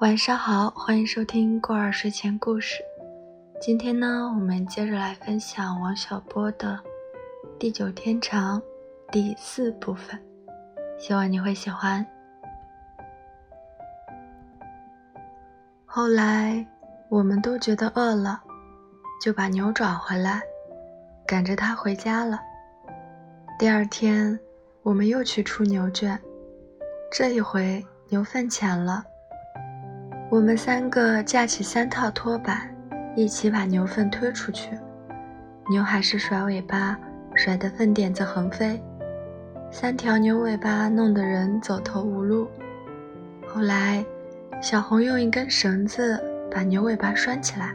晚上好，欢迎收听过儿睡前故事。今天呢，我们接着来分享王小波的《地久天长》第四部分，希望你会喜欢。后来，我们都觉得饿了，就把牛找回来，赶着它回家了。第二天，我们又去出牛圈，这一回牛粪浅了。我们三个架起三套拖板，一起把牛粪推出去。牛还是甩尾巴，甩得粪点子横飞，三条牛尾巴弄得人走投无路。后来，小红用一根绳子把牛尾巴拴起来，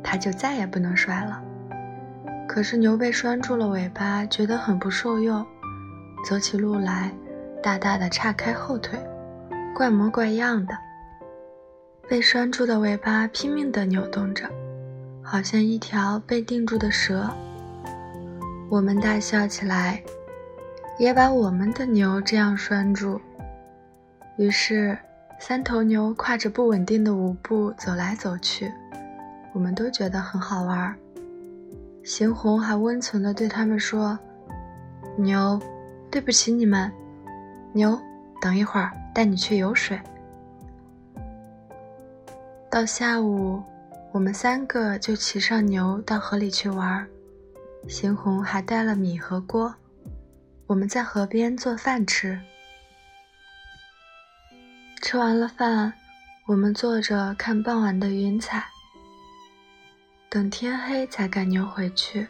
它就再也不能甩了。可是牛被拴住了尾巴，觉得很不受用，走起路来大大的岔开后腿，怪模怪样的。被拴住的尾巴拼命地扭动着，好像一条被定住的蛇。我们大笑起来，也把我们的牛这样拴住。于是，三头牛跨着不稳定的舞步走来走去，我们都觉得很好玩。邢红还温存地对他们说：“牛，对不起你们。牛，等一会儿带你去游水。”到下午，我们三个就骑上牛到河里去玩。邢红还带了米和锅，我们在河边做饭吃。吃完了饭，我们坐着看傍晚的云彩。等天黑才赶牛回去，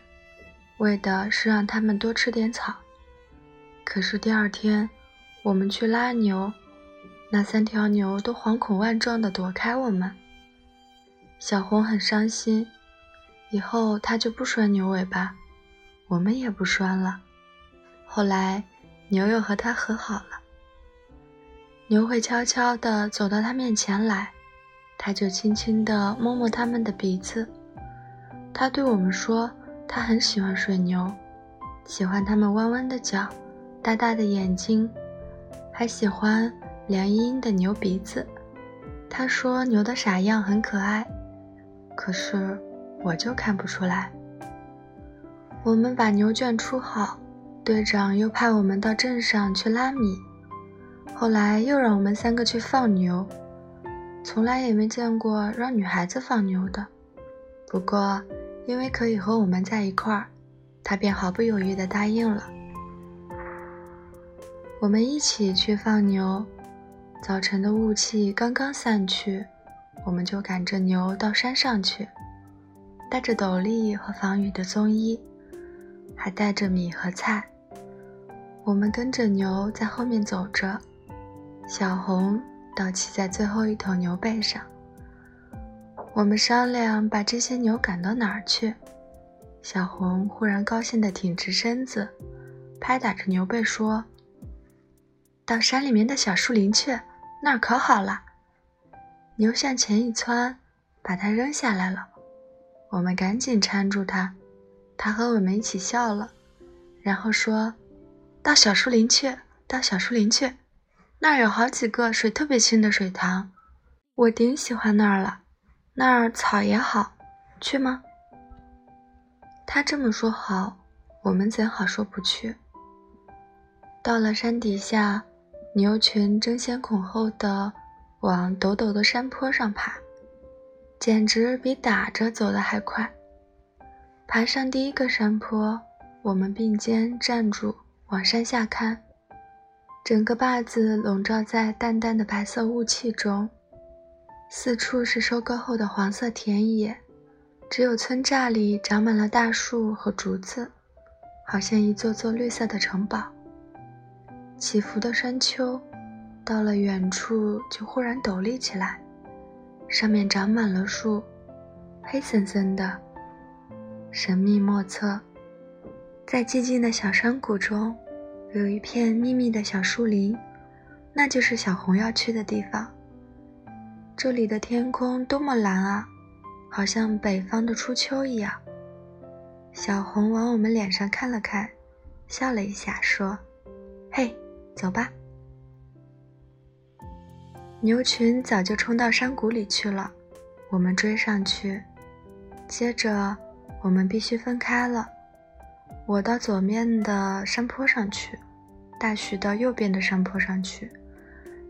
为的是让他们多吃点草。可是第二天，我们去拉牛，那三条牛都惶恐万状地躲开我们。小红很伤心，以后她就不拴牛尾巴，我们也不拴了。后来，牛又和她和好了。牛会悄悄地走到他面前来，他就轻轻地摸摸他们的鼻子。他对我们说，他很喜欢水牛，喜欢它们弯弯的脚、大大的眼睛，还喜欢凉阴阴的牛鼻子。他说牛的傻样很可爱。可是，我就看不出来。我们把牛圈出好，队长又派我们到镇上去拉米，后来又让我们三个去放牛。从来也没见过让女孩子放牛的。不过，因为可以和我们在一块儿，他便毫不犹豫地答应了。我们一起去放牛，早晨的雾气刚刚散去。我们就赶着牛到山上去，带着斗笠和防雨的棕衣，还带着米和菜。我们跟着牛在后面走着，小红倒骑在最后一头牛背上。我们商量把这些牛赶到哪儿去。小红忽然高兴地挺直身子，拍打着牛背说：“到山里面的小树林去，那儿可好了。”牛向前一窜，把它扔下来了。我们赶紧搀住它，它和我们一起笑了，然后说：“到小树林去，到小树林去，那儿有好几个水特别清的水塘，我顶喜欢那儿了。那儿草也好，去吗？”他这么说好，我们怎好说不去？到了山底下，牛群争先恐后的。往陡陡的山坡上爬，简直比打着走的还快。爬上第一个山坡，我们并肩站住，往山下看。整个坝子笼罩在淡淡的白色雾气中，四处是收割后的黄色田野，只有村栅里长满了大树和竹子，好像一座座绿色的城堡。起伏的山丘。到了远处，就忽然陡立起来，上面长满了树，黑森森的，神秘莫测。在寂静的小山谷中，有一片密密的小树林，那就是小红要去的地方。这里的天空多么蓝啊，好像北方的初秋一样。小红往我们脸上看了看，笑了一下，说：“嘿，走吧。”牛群早就冲到山谷里去了，我们追上去。接着，我们必须分开了。我到左面的山坡上去，大徐到右边的山坡上去，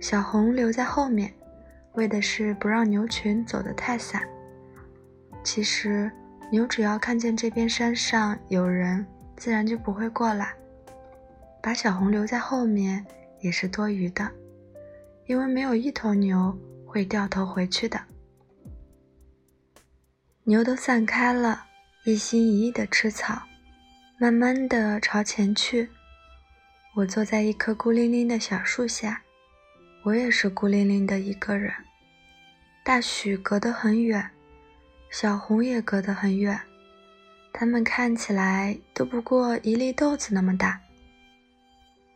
小红留在后面，为的是不让牛群走得太散。其实，牛只要看见这边山上有人，自然就不会过来。把小红留在后面也是多余的。因为没有一头牛会掉头回去的，牛都散开了，一心一意的吃草，慢慢的朝前去。我坐在一棵孤零零的小树下，我也是孤零零的一个人。大许隔得很远，小红也隔得很远，它们看起来都不过一粒豆子那么大。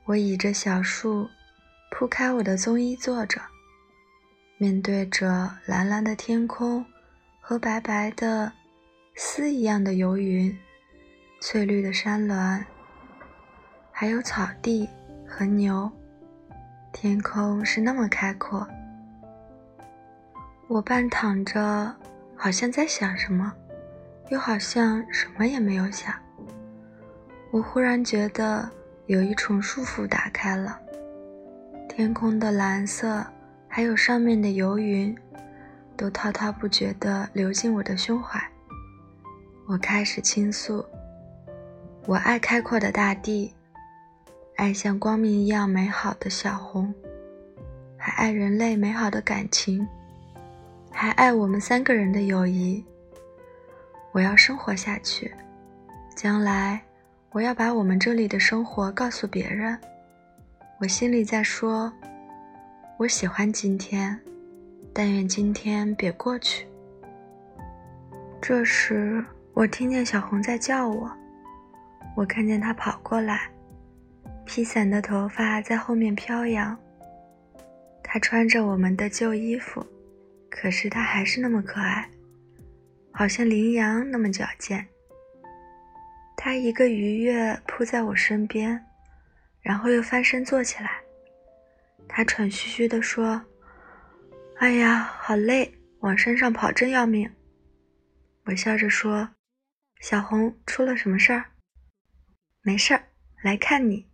我倚着小树。铺开我的棕衣坐着，面对着蓝蓝的天空和白白的丝一样的游云，翠绿的山峦，还有草地和牛，天空是那么开阔。我半躺着，好像在想什么，又好像什么也没有想。我忽然觉得有一重束缚打开了。天空的蓝色，还有上面的游云，都滔滔不绝地流进我的胸怀。我开始倾诉：我爱开阔的大地，爱像光明一样美好的小红，还爱人类美好的感情，还爱我们三个人的友谊。我要生活下去，将来我要把我们这里的生活告诉别人。我心里在说：“我喜欢今天，但愿今天别过去。”这时，我听见小红在叫我，我看见她跑过来，披散的头发在后面飘扬。她穿着我们的旧衣服，可是她还是那么可爱，好像羚羊那么矫健。她一个鱼跃扑在我身边。然后又翻身坐起来，他喘吁吁地说：“哎呀，好累，往山上跑真要命。”我笑着说：“小红，出了什么事儿？”“没事儿，来看你。”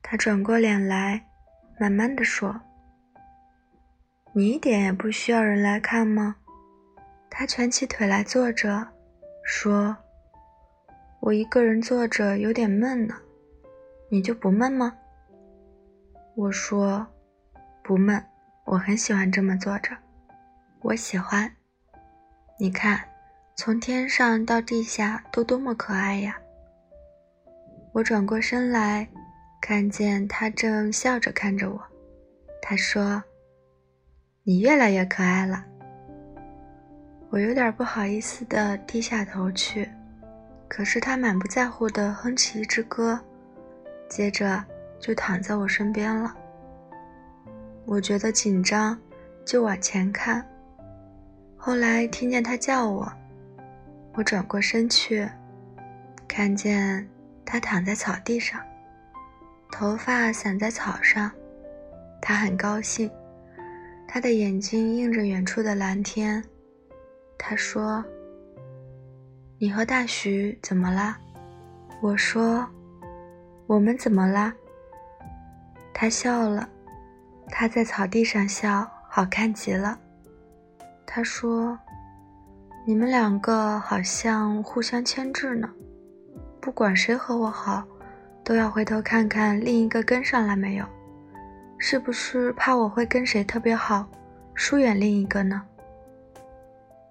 他转过脸来，慢慢的说：“你一点也不需要人来看吗？”他蜷起腿来坐着，说：“我一个人坐着有点闷呢。”你就不闷吗？我说，不闷，我很喜欢这么坐着，我喜欢。你看，从天上到地下都多么可爱呀！我转过身来，看见他正笑着看着我。他说：“你越来越可爱了。”我有点不好意思的低下头去，可是他满不在乎的哼起一支歌。接着就躺在我身边了。我觉得紧张，就往前看。后来听见他叫我，我转过身去，看见他躺在草地上，头发散在草上。他很高兴，他的眼睛映着远处的蓝天。他说：“你和大徐怎么了？”我说。我们怎么啦？他笑了，他在草地上笑，好看极了。他说：“你们两个好像互相牵制呢，不管谁和我好，都要回头看看另一个跟上来没有，是不是怕我会跟谁特别好，疏远另一个呢？”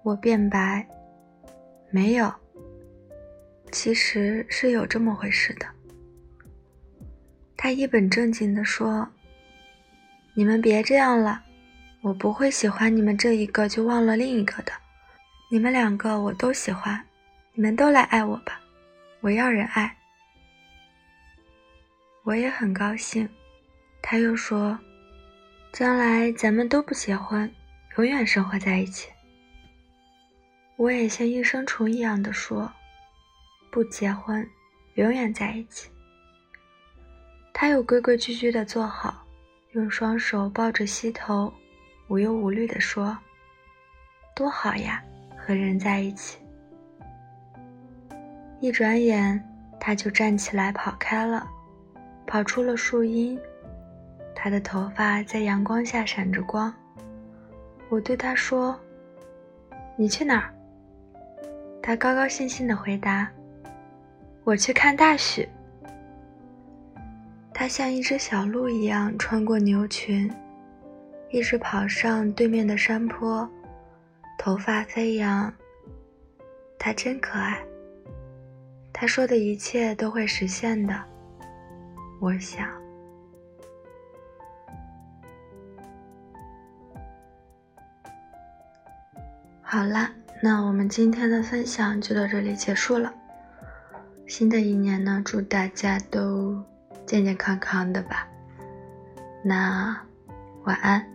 我辩白：“没有，其实是有这么回事的。”他一本正经地说：“你们别这样了，我不会喜欢你们这一个就忘了另一个的。你们两个我都喜欢，你们都来爱我吧，我要人爱。”我也很高兴。他又说：“将来咱们都不结婚，永远生活在一起。”我也像应声虫一样的说：“不结婚，永远在一起。”他又规规矩矩地坐好，用双手抱着膝头，无忧无虑地说：“多好呀，和人在一起。”一转眼，他就站起来跑开了，跑出了树荫。他的头发在阳光下闪着光。我对他说：“你去哪儿？”他高高兴兴地回答：“我去看大雪。”他像一只小鹿一样穿过牛群，一直跑上对面的山坡，头发飞扬。他真可爱。他说的一切都会实现的，我想。好啦，那我们今天的分享就到这里结束了。新的一年呢，祝大家都。健健康康的吧，那晚安。